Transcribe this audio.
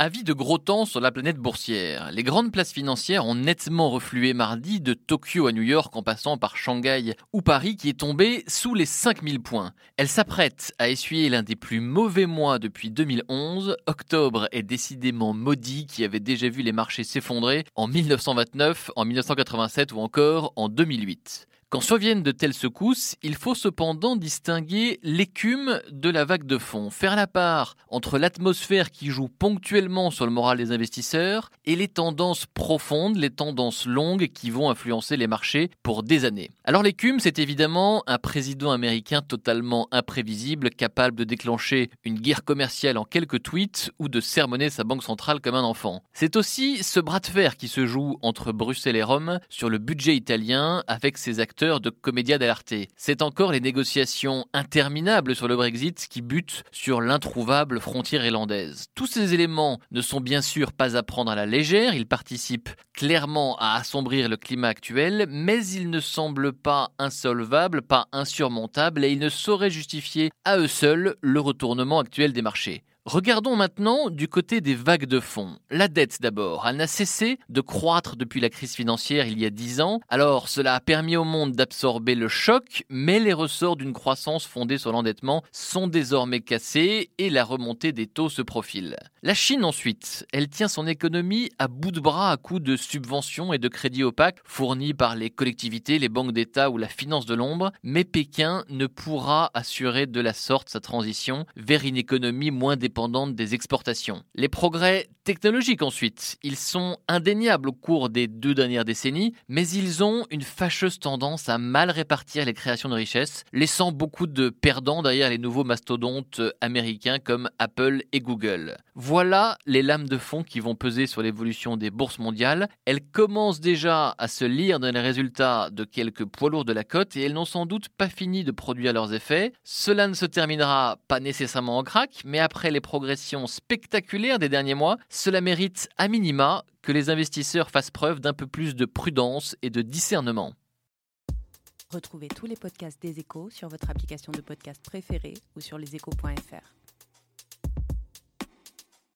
Avis de gros temps sur la planète boursière. Les grandes places financières ont nettement reflué mardi de Tokyo à New York en passant par Shanghai ou Paris qui est tombé sous les 5000 points. Elle s'apprête à essuyer l'un des plus mauvais mois depuis 2011. Octobre est décidément maudit qui avait déjà vu les marchés s'effondrer en 1929, en 1987 ou encore en 2008. Quand surviennent de telles secousses, il faut cependant distinguer l'écume de la vague de fond, faire la part entre l'atmosphère qui joue ponctuellement sur le moral des investisseurs et les tendances profondes, les tendances longues qui vont influencer les marchés pour des années. Alors l'écume, c'est évidemment un président américain totalement imprévisible, capable de déclencher une guerre commerciale en quelques tweets ou de sermonner sa banque centrale comme un enfant. C'est aussi ce bras de fer qui se joue entre Bruxelles et Rome sur le budget italien avec ses acteurs de Commedia dell'arte. C'est encore les négociations interminables sur le Brexit qui butent sur l'introuvable frontière irlandaise. Tous ces éléments ne sont bien sûr pas à prendre à la légère, ils participent clairement à assombrir le climat actuel, mais ils ne semblent pas insolvables, pas insurmontables et ils ne sauraient justifier à eux seuls le retournement actuel des marchés. Regardons maintenant du côté des vagues de fonds. La dette d'abord, elle n'a cessé de croître depuis la crise financière il y a dix ans. Alors cela a permis au monde d'absorber le choc, mais les ressorts d'une croissance fondée sur l'endettement sont désormais cassés et la remontée des taux se profile. La Chine ensuite, elle tient son économie à bout de bras à coups de subventions et de crédits opaques fournis par les collectivités, les banques d'État ou la finance de l'ombre, mais Pékin ne pourra assurer de la sorte sa transition vers une économie moins dépendante des exportations. Les progrès technologiques ensuite, ils sont indéniables au cours des deux dernières décennies, mais ils ont une fâcheuse tendance à mal répartir les créations de richesses, laissant beaucoup de perdants derrière les nouveaux mastodontes américains comme Apple et Google. Voilà les lames de fond qui vont peser sur l'évolution des bourses mondiales. Elles commencent déjà à se lire dans les résultats de quelques poids lourds de la cote et elles n'ont sans doute pas fini de produire leurs effets. Cela ne se terminera pas nécessairement en crack, mais après les progression spectaculaire des derniers mois, cela mérite à minima que les investisseurs fassent preuve d'un peu plus de prudence et de discernement. Retrouvez tous les podcasts des échos sur votre application de podcast préférée ou sur leséchos.fr.